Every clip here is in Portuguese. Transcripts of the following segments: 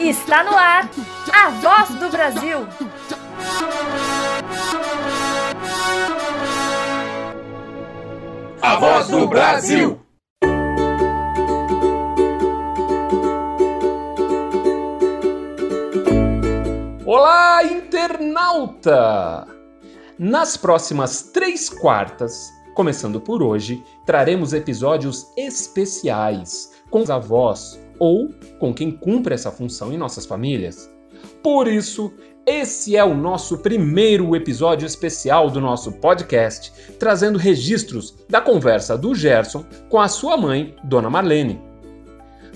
Está no ar a voz do Brasil. A voz do Brasil. Olá, internauta! Nas próximas três quartas, começando por hoje, traremos episódios especiais com os avós ou com quem cumpre essa função em nossas famílias. Por isso, esse é o nosso primeiro episódio especial do nosso podcast, trazendo registros da conversa do Gerson com a sua mãe, Dona Marlene.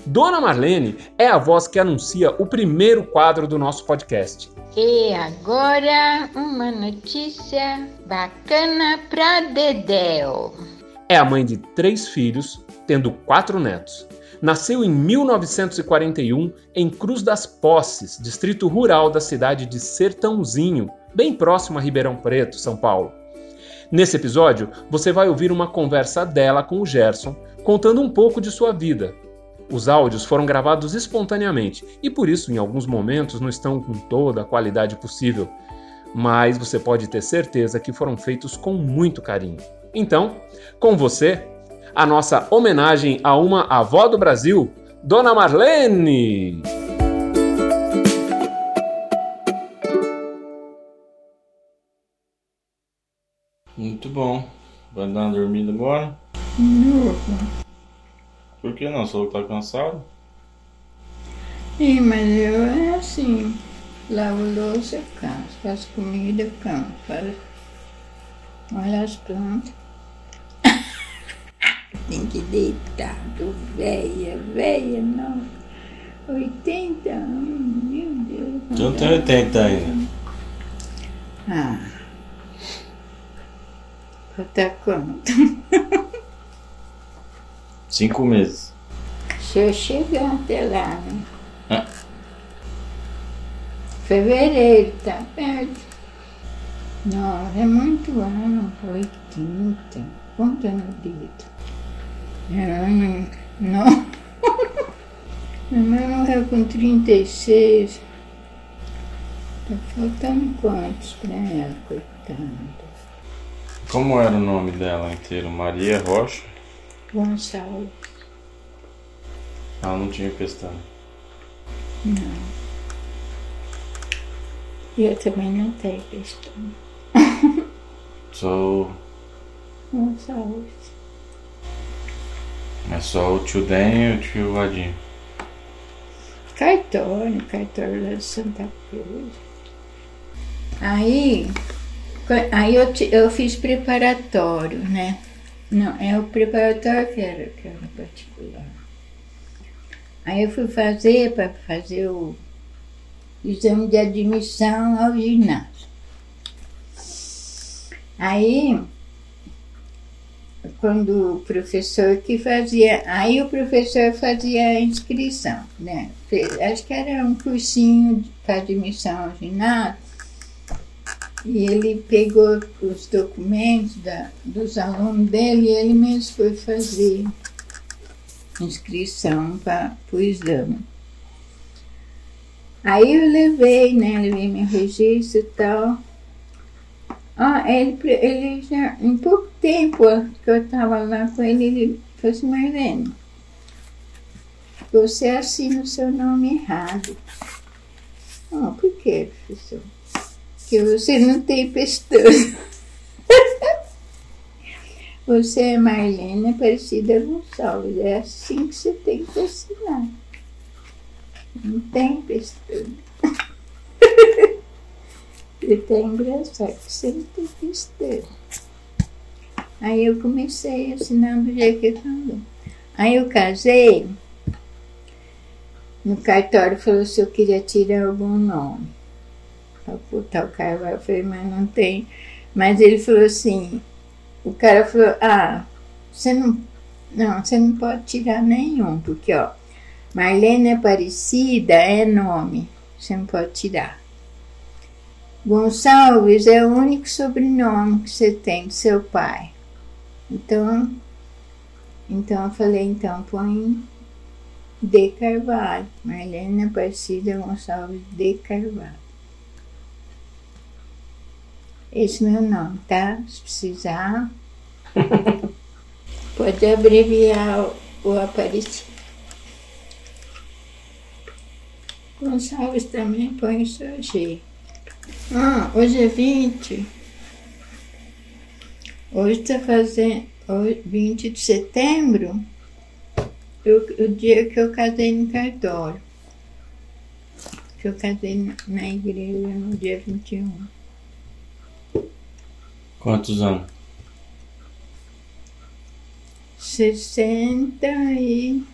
Dona Marlene é a voz que anuncia o primeiro quadro do nosso podcast. E agora, uma notícia bacana para Dedéu. É a mãe de três filhos, tendo quatro netos. Nasceu em 1941 em Cruz das Posses, distrito rural da cidade de Sertãozinho, bem próximo a Ribeirão Preto, São Paulo. Nesse episódio, você vai ouvir uma conversa dela com o Gerson, contando um pouco de sua vida, os áudios foram gravados espontaneamente e por isso, em alguns momentos, não estão com toda a qualidade possível, mas você pode ter certeza que foram feitos com muito carinho. Então, com você, a nossa homenagem a uma avó do Brasil, Dona Marlene! Muito bom. Vai dar uma dormida agora? Não. Por que não? Só tá cansado? Sim, mas eu é assim. Lavo louça, canso. Faço comida, canso. Faço... Olha as plantas. Tem que deitar, tô velha, velha, não. 80 anos, meu Deus. Tu não tem 80 ainda. Ah. Falta quanto? Cinco meses. Se eu chegar até lá, né? Ah. Fevereiro, tá perto. Não, é muito ano, 80. Conta no dedo. Ela não. não. Minha mãe morreu com 36. Tá faltando quantos pra ela, coitada? Como era o nome dela inteiro? Maria Rocha? Gonçalves. Ela não tinha pestana. Não. Eu também não tenho pestana. Só. Gonçalves. É só o tio Den e o tio Vadinho. Cartório, cartório lá de Santa Cruz. Aí, aí eu, eu fiz preparatório, né? Não, é o preparatório que era, que era particular. Aí eu fui fazer para fazer o exame de admissão ao ginásio. Aí, quando o professor que fazia, aí o professor fazia a inscrição, né? Acho que era um cursinho para admissão ao ginásio. E ele pegou os documentos da, dos alunos dele e ele mesmo foi fazer inscrição para o exame. Aí eu levei, né? Levei meu registro e tal. Ah, ele, ele já, em pouco tempo que eu estava lá com ele, ele falou assim, Marlene, você assina o seu nome errado. Ah, por quê, professor? que você não tem pestana. Você é Marlene Aparecida Gonçalves. É assim que você tem que assinar. Não tem pestana. Ele tá engraçado que você não tem pestana. Aí eu comecei assinando o jeito que falou. Aí eu casei. No cartório falou se eu queria tirar algum nome para botar o carvalho. Eu falei, mas não tem. Mas ele falou assim, o cara falou, ah, você não. Não, você não pode tirar nenhum, porque ó, Marlene Aparecida é nome, você não pode tirar. Gonçalves é o único sobrenome que você tem do seu pai. Então, Então eu falei, então põe de Carvalho, Marlene Aparecida Gonçalves de Carvalho. Esse é meu nome, tá? Se precisar, pode abreviar o, o Aparecido. Gonçalves também põe só G. Ah, hoje é 20. Hoje está fazendo. Hoje, 20 de setembro, eu, o dia que eu casei no cartório. Que eu casei na, na igreja no dia 21. Quantos anos? 60 e.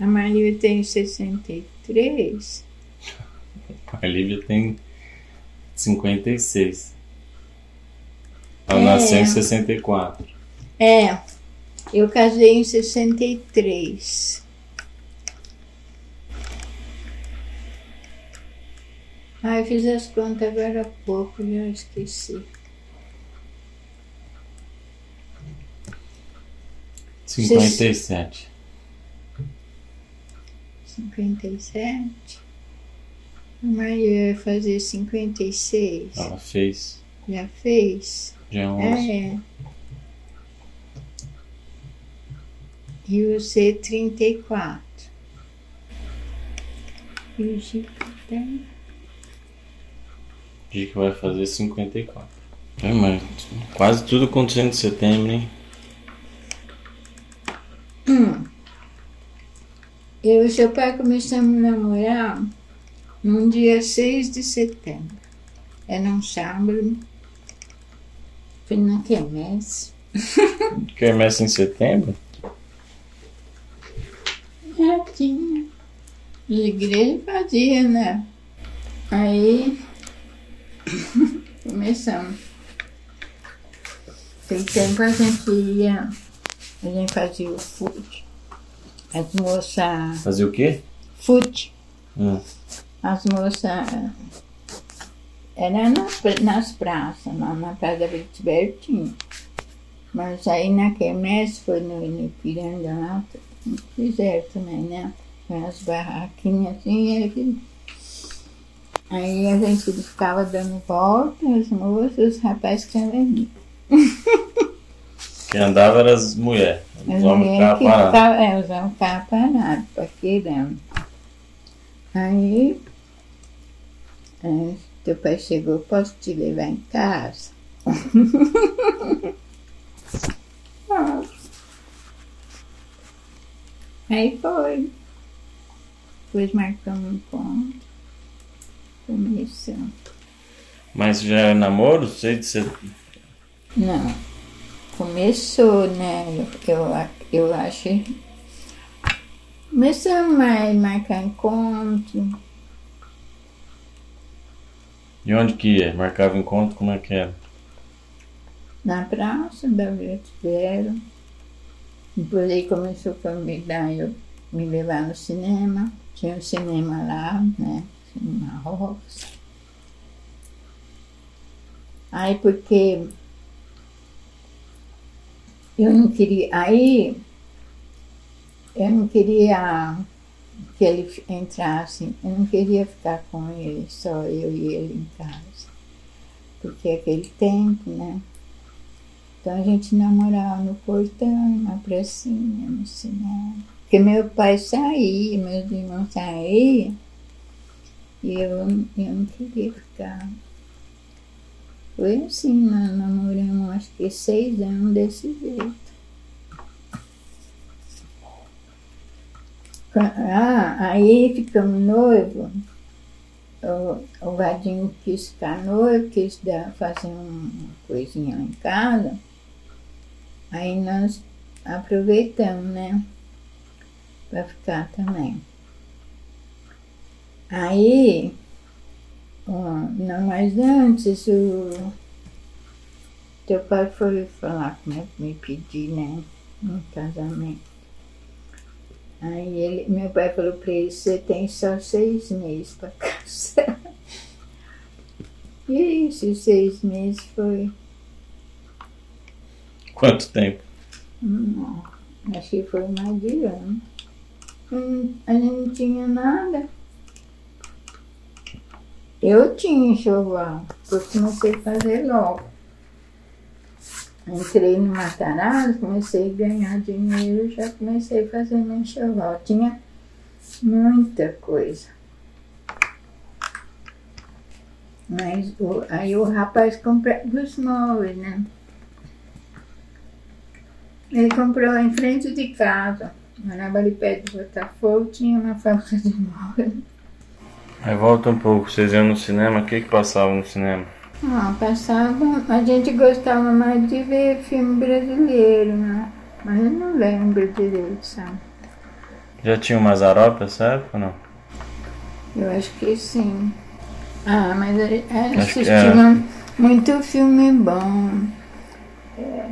A Maria tem 63. A Lívia tem 56. Ela É. nasceu em 64. É, eu casei em 63. Ah, eu fiz as contas agora há pouco, já esqueci. 57. 57. A Maria vai fazer 56. Ela fez. Já fez? Já 11. É. E você 34. E o Chico tem. Dia que vai fazer 54. É, mas quase tudo acontecendo em setembro, hein? Eu e seu pai começamos a namorar num dia 6 de setembro. Era um sábado. Foi na quermesse. Quermesse em setembro? Já tinha. As igrejas faziam, né? Aí começamos. Tem tempo a gente ia, a gente fazia o fute. As moças. Fazer o quê? Fute. Hum. As moças. Era nas, pra- nas praças, lá na Praça Vitiber tinha. Mas aí na quermesse foi no, no Ipiranga lá, fizeram também, né? Com as barraquinhas assim, aí, aí a gente ficava dando volta, as moças, os rapazes que estavam ali. Quem andava eram as mulheres. Os homens ficavam parados. ficavam, é, os homens ficavam parados, paquerando. Aí, aí, teu pai chegou, posso te levar em casa? Aí foi. Depois marcamos um encontro. Começamos. Mas já é namoro? Sei de ser. Não. Começou, né? Eu, eu, eu acho. Começamos a marcar encontro. E onde que ia? Marcava encontro, como é que era? na praça da Vero. Depois ele começou a convidar eu me levar no cinema. Tinha um cinema lá, né? Cinema Rosa. Aí porque eu não queria. Aí eu não queria que ele entrasse, eu não queria ficar com ele, só eu e ele em casa. Porque é aquele tempo, né? Então a gente namorava no portão, na pracinha, no cinema. Porque meu pai saía, meus irmãos saíam, e eu, eu não queria ficar. Foi assim, nós namoramos acho que seis anos desse jeito. Ah, aí ficamos noivos. O, o Vadinho quis ficar noivo, quis dar, fazer uma coisinha em casa. Aí nós aproveitamos, né? Pra ficar também. Aí, não, mas antes o teu pai foi falar comigo, me pedir, né? Um casamento. Aí ele, meu pai falou pra ele, você tem só seis meses pra casar. E esses seis meses foi Quanto tempo? Não, acho que foi mais de ano. Hum, A gente não tinha nada. Eu tinha enxoval, eu comecei a fazer logo. Entrei no Matarazzo, comecei a ganhar dinheiro, já comecei a fazer meu enxoval. Tinha muita coisa. Mas o- aí o rapaz comprava os móveis, né? Ele comprou em frente de casa. Morava ali perto de Botafogo, tinha uma fábrica de móveis. Aí volta um pouco, vocês iam no cinema, o que que passava no cinema? Ah, passava. A gente gostava mais de ver filme brasileiro, né? Mas eu não lembro direito, sabe? Já tinha o Mazarop nessa época ou não? Eu acho que sim. Ah, mas a- a- Acho que assistimos muito filme bom. É.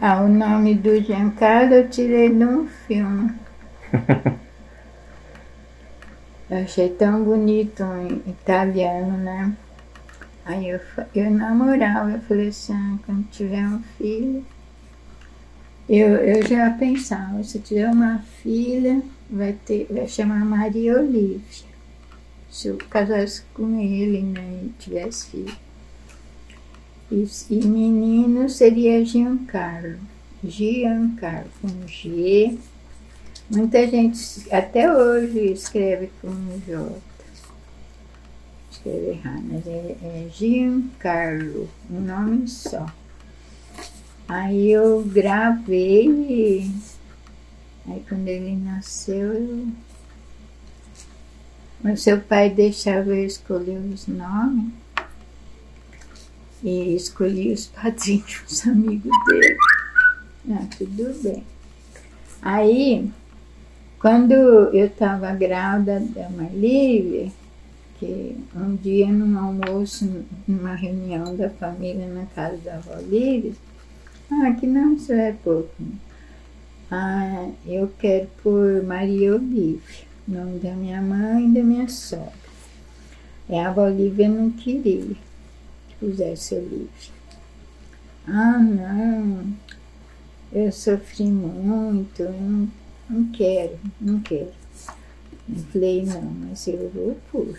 Ah, o nome do Giancarlo eu tirei de um filme. Eu achei tão bonito em italiano, né? Aí eu, eu namorava, eu falei assim, ah, quando tiver um filho. Eu, eu já pensava, se tiver uma filha, vai, ter, vai chamar Maria Olívia. Se eu casasse com ele, né, e tivesse filho. E, e menino seria Giancarlo. Giancarlo, com G. Muita gente até hoje escreve com J. Escreve errado, mas é, é Giancarlo, um nome só. Aí eu gravei e aí quando ele nasceu eu. Mas seu pai deixava eu escolher os nomes e escolhi os padrinhos, os amigos dele. Ah, tudo bem. Aí, quando eu estava grávida da Marlívia, que um dia num almoço, numa reunião da família na casa da avó Lívia, ah, que não isso é pouco. Ah, eu quero por Maria Olívia, nome da minha mãe e da minha sogra. E a Olívia não queria que pusesse Olívia. Ah, não, eu sofri muito, eu não, não quero, não quero. Falei, não, mas eu vou pôr.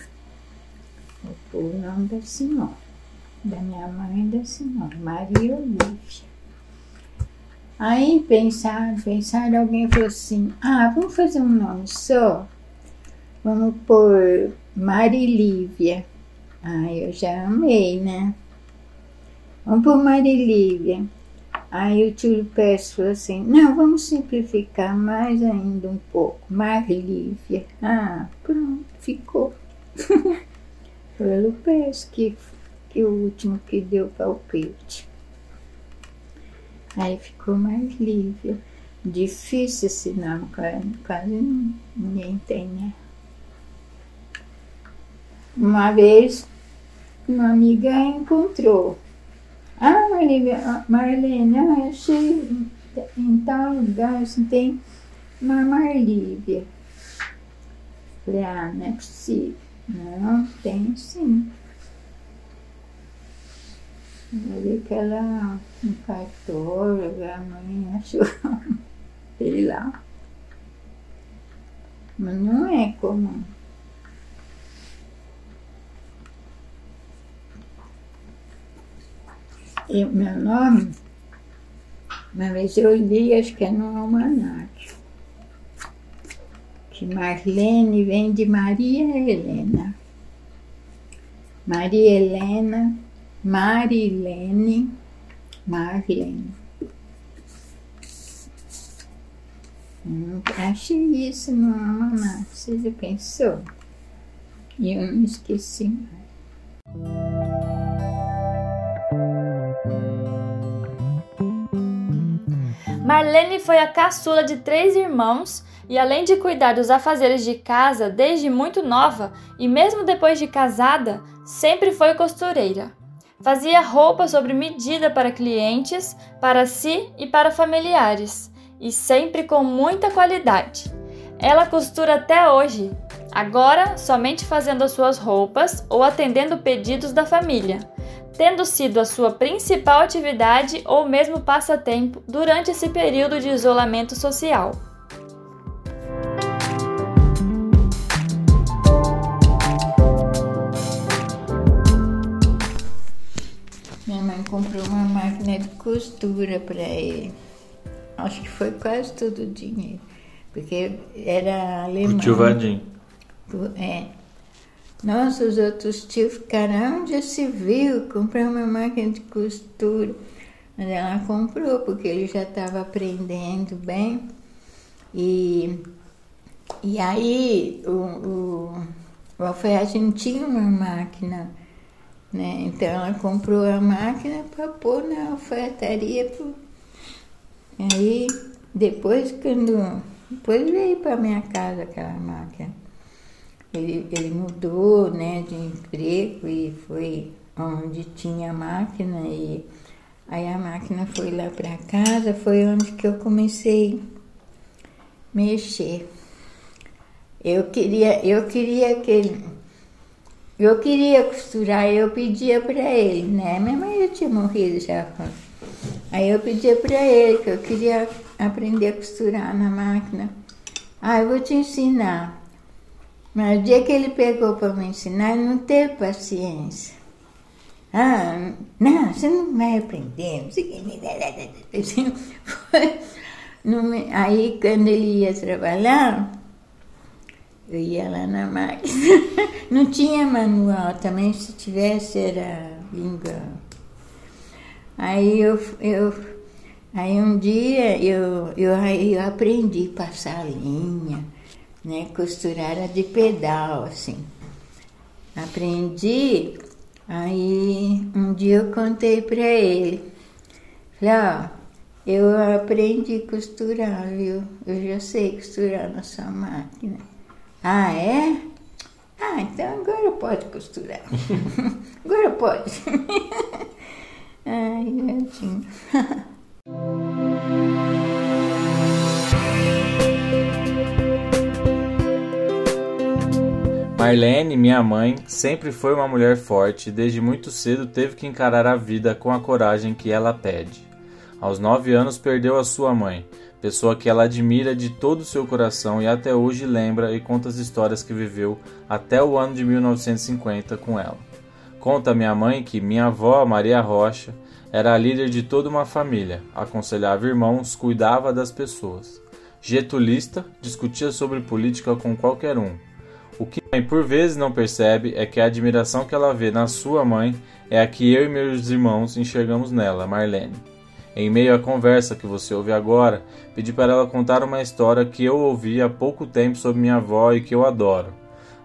O nome da senhora, da minha mãe e da senhora, Maria Olívia. Aí pensaram, pensaram, alguém falou assim, ah, vamos fazer um nome só? Vamos pôr Marilívia. Ah, eu já amei, né? Vamos pôr Marilívia. Aí o tio Pérez falou assim, não, vamos simplificar mais ainda um pouco. Marlívia. Ah, pronto, ficou. Foi o Lupes que, que o último que deu palpite. Aí ficou mais Lívia. Difícil esse nome, quase, ninguém tem, né? Uma vez, uma amiga encontrou. Ah, Marlene, ah, eu achei em tal lugar, assim, tem uma Marlívia. Falei, ah, não é possível. Não, tem sim. Eu vi que ela cartório, a mãe achou, sei lá. Mas não é comum. E meu nome, uma vez eu li, acho que é no almanac, que Marlene vem de Maria Helena. Maria Helena, Marilene, Marlene. Hum, achei isso no almanac, você já pensou? E eu não esqueci mais. Marlene foi a caçula de três irmãos e, além de cuidar dos afazeres de casa desde muito nova e mesmo depois de casada, sempre foi costureira. Fazia roupa sobre medida para clientes, para si e para familiares, e sempre com muita qualidade. Ela costura até hoje, agora somente fazendo as suas roupas ou atendendo pedidos da família. tendo sido a sua principal atividade ou mesmo passatempo durante esse período de isolamento social. Comprou uma máquina de costura para ele. Acho que foi quase todo o dinheiro, porque era alemão. O tio Vadim. É. Nossa, os outros tios ficaram, onde já se viu comprar uma máquina de costura? Mas ela comprou, porque ele já estava aprendendo bem. E, e aí o, o, o alfaiate não tinha uma máquina, né? Então ela comprou a máquina para pôr na alfaiataria. Pro... Aí depois quando. Depois veio para minha casa aquela máquina. Ele, ele mudou né, de emprego e foi onde tinha máquina e aí a máquina foi lá para casa, foi onde que eu comecei a mexer. Eu queria, eu queria que ele, eu queria costurar, eu pedia para ele, né? Minha mãe já tinha morrido já. Aí eu pedia para ele que eu queria aprender a costurar na máquina. Ah, eu vou te ensinar. Mas o dia que ele pegou para me ensinar, ele não teve paciência. Ah, não, você não vai aprender. Aí, quando ele ia trabalhar, eu ia lá na máquina. Não tinha manual também, se tivesse era língua. Aí eu, eu aí um dia eu, eu, eu aprendi a passar linha né? Costurar era de pedal, assim. Aprendi, aí um dia eu contei para ele. Falei, ó, eu aprendi a costurar, viu? Eu já sei costurar na sua máquina. Ah, é? Ah, então agora pode costurar. agora pode. Ai, gatinho. Marlene, minha mãe, sempre foi uma mulher forte e desde muito cedo teve que encarar a vida com a coragem que ela pede. Aos nove anos perdeu a sua mãe, pessoa que ela admira de todo o seu coração e até hoje lembra e conta as histórias que viveu até o ano de 1950 com ela. Conta minha mãe que minha avó, Maria Rocha, era a líder de toda uma família, aconselhava irmãos, cuidava das pessoas. Getulista, discutia sobre política com qualquer um o que mãe por vezes não percebe é que a admiração que ela vê na sua mãe é a que eu e meus irmãos enxergamos nela, Marlene. Em meio à conversa que você ouve agora, pedi para ela contar uma história que eu ouvi há pouco tempo sobre minha avó e que eu adoro.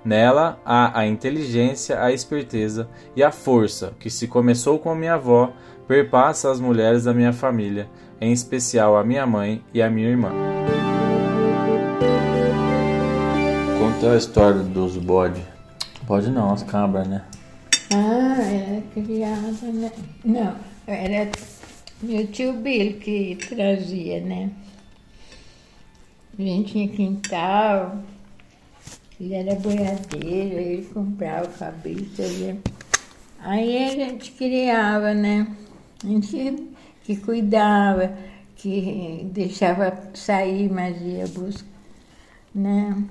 Nela há a inteligência, a esperteza e a força que, se começou com a minha avó, perpassa as mulheres da minha família, em especial a minha mãe e a minha irmã. Conta a história dos bodes. Pode não, as cabras, né? Ah, era criada, né? Não, era meu tio Bill que trazia, né? A gente tinha quintal, ele era boiadeiro, ele comprava o cabrito, ele... aí a gente criava, né? A gente que cuidava, que deixava sair, mas ia buscar, né?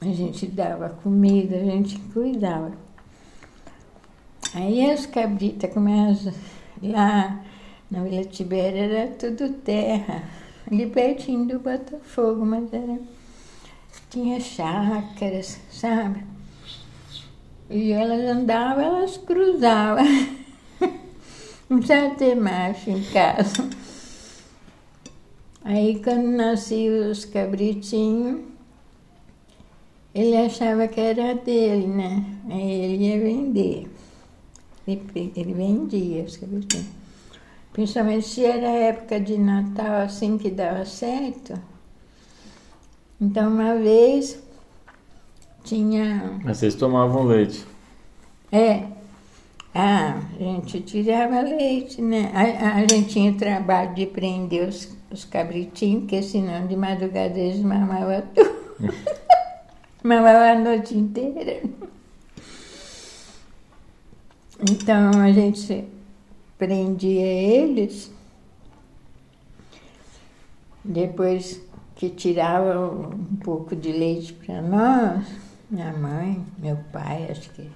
A gente dava comida, a gente cuidava. Aí as cabritas começam lá na Vila Tibéria era tudo terra, ali pertinho do Botafogo, mas era, tinha chácaras, sabe? E elas andavam, elas cruzavam. Não precisava ter macho em casa. Aí quando nasciam os cabritinhos, ele achava que era dele, né? Aí ele ia vender. Ele, vendia os cabelinhos. Principalmente se era época de Natal, assim que dava certo. Então, uma vez tinha. Mas vocês tomavam leite? É. Ah, a gente tirava leite, né? A, a gente tinha trabalho de prender os, os cabritinhos, porque senão de madrugada eles mamavam tudo. Mamava a noite inteira. Então a gente prendia eles, depois que tirava um pouco de leite para nós, minha mãe, meu pai, acho que.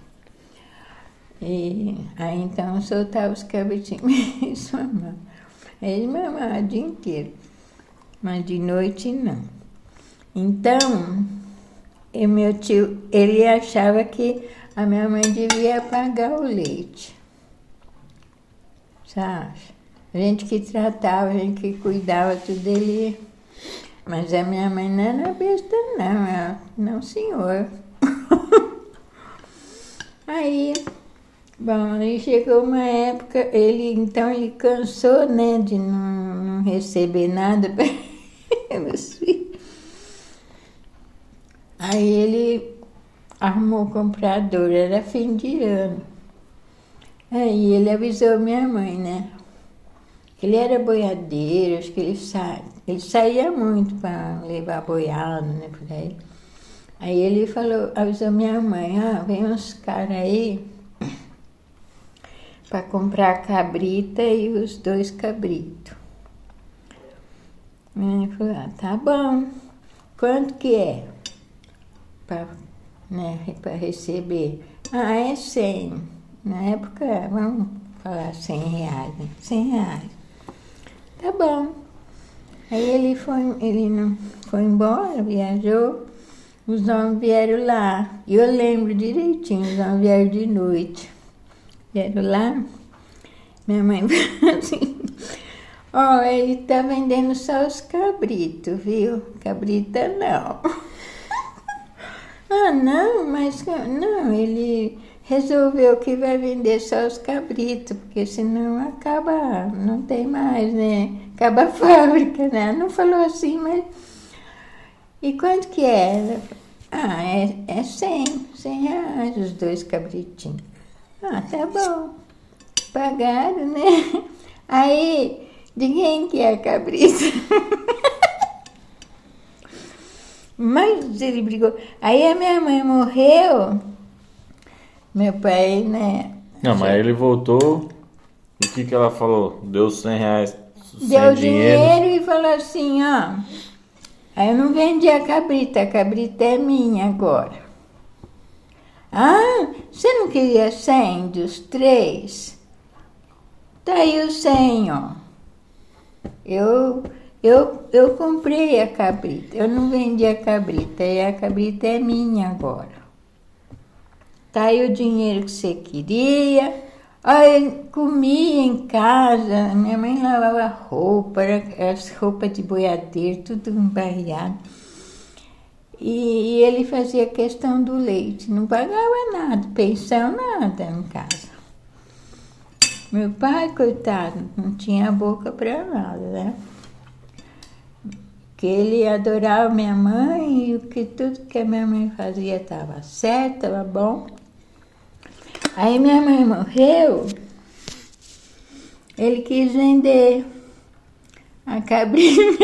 E aí então soltava os cabritinhos e sua mãe. Eles mamavam o dia inteiro, mas de noite não. Então, e meu tio, ele achava que a minha mãe devia pagar o leite. Sabe? Gente que tratava, gente que cuidava tudo ele. Mas a minha mãe não era besta, não. Ela, não, senhor. aí, bom, aí chegou uma época, ele então ele cansou, né, de não, não receber nada para. Aí ele arrumou um comprador, era fim de ano. Aí ele avisou minha mãe, né? Ele era boiadeiro, acho que ele, sa... ele saía muito para levar boiado, né, por aí. Aí ele falou, avisou minha mãe, ah, vem uns caras aí para comprar a cabrita e os dois cabritos. Ele falou, ah, tá bom. Quanto que é? Para né, receber. Ah, é 100. Na época, vamos falar 100 reais, né? 100 reais. Tá bom. Aí ele foi, ele não foi embora, viajou. Os homens vieram lá. E eu lembro direitinho, os homens vieram de noite. Vieram lá. Minha mãe falou assim, ó, oh, ele tá vendendo só os cabritos, viu? Cabrita não. ah, não, mas não, ele resolveu que vai vender só os cabritos, porque senão acaba, não tem mais, né? Acaba a fábrica, né? Não falou assim, mas. E quanto que é? Ah, é, é 100, 100 reais os dois cabritinhos. Ah, tá bom. Pagaram, né? Aí, de quem que é a cabrita? mas ele brigou. Aí a minha mãe morreu. Meu pai, né? Não, mas ele voltou. E o que, que ela falou? Deu 100 reais. Deu dinheiro. dinheiro e falou assim: ó. Aí eu não vendi a cabrita, a cabrita é minha agora. Ah, você não queria 100 dos três? Tá aí o 100, ó. Eu, eu, eu comprei a cabrita, eu não vendi a cabrita, e a cabrita é minha agora. Tá o dinheiro que você queria. Aí comia em casa, minha mãe lavava roupa, as roupas de boiadeiro, tudo embarreado. E, e ele fazia questão do leite, não pagava nada, pensão nada em casa. Meu pai, coitado, não tinha boca para nada, né? Que ele adorava minha mãe e que tudo que a minha mãe fazia estava certo, estava bom. Aí minha mãe morreu, ele quis vender a cabrinha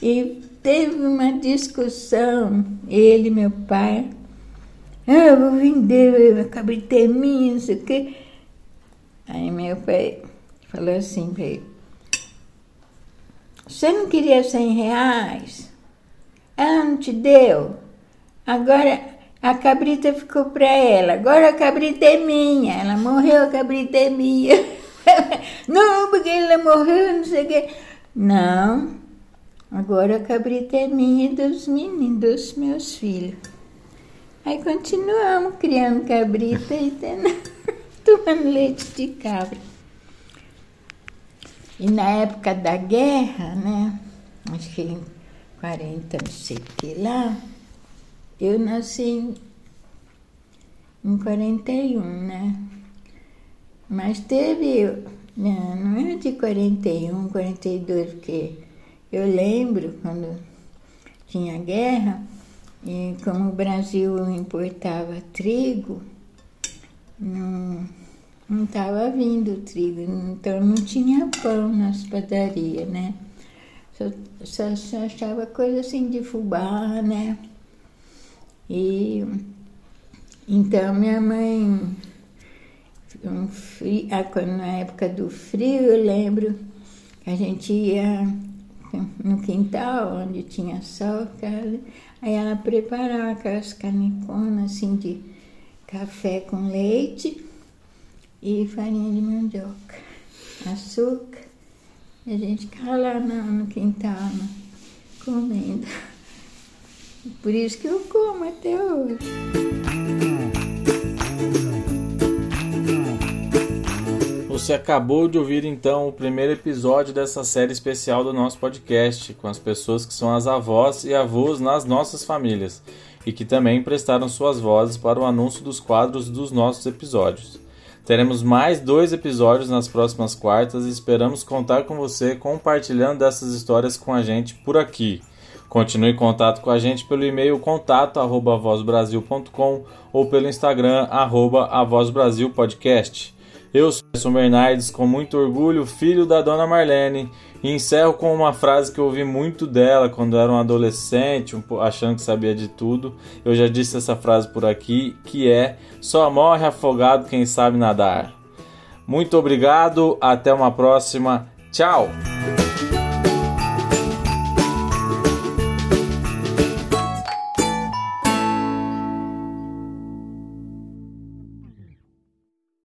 e teve uma discussão, ele meu pai. Ah, eu vou vender a cabrita é minha, não sei o quê. Aí meu pai falou assim para ele, você não queria cem reais? Ela não te deu? Agora a cabrita ficou para ela. Agora a cabrita é minha. Ela morreu, a cabrita é minha. não, porque ela morreu, não sei o quê. Não, agora a cabrita é minha e dos meninos, dos meus filhos. Aí continuamos criando cabrita e tendo, tomando leite de cabra. E na época da guerra, né? Acho que em 40, não sei o que lá eu nasci em 41, né? Mas teve, né, não é de 41, 42, porque eu lembro quando tinha guerra, e como o Brasil importava trigo, não estava vindo trigo, então não tinha pão nas padarias, né? Só, só, só achava coisa assim de fubá, né? E Então minha mãe, um frio, ah, na época do frio, eu lembro que a gente ia no quintal onde tinha sol, aí ela preparava aquelas caneconas assim de café com leite e farinha de mandioca, açúcar. A gente ficava lá no, no quintal comendo. Por isso que eu como até hoje. Você acabou de ouvir então o primeiro episódio dessa série especial do nosso podcast, com as pessoas que são as avós e avós nas nossas famílias e que também prestaram suas vozes para o anúncio dos quadros dos nossos episódios. Teremos mais dois episódios nas próximas quartas e esperamos contar com você compartilhando dessas histórias com a gente por aqui. Continue em contato com a gente pelo e-mail contato@vozbrasil.com ou pelo Instagram arroba Podcast. Eu sou Edson Bernardes, com muito orgulho, filho da dona Marlene, e encerro com uma frase que eu ouvi muito dela quando era um adolescente, achando que sabia de tudo. Eu já disse essa frase por aqui, que é: só morre afogado quem sabe nadar. Muito obrigado, até uma próxima. Tchau!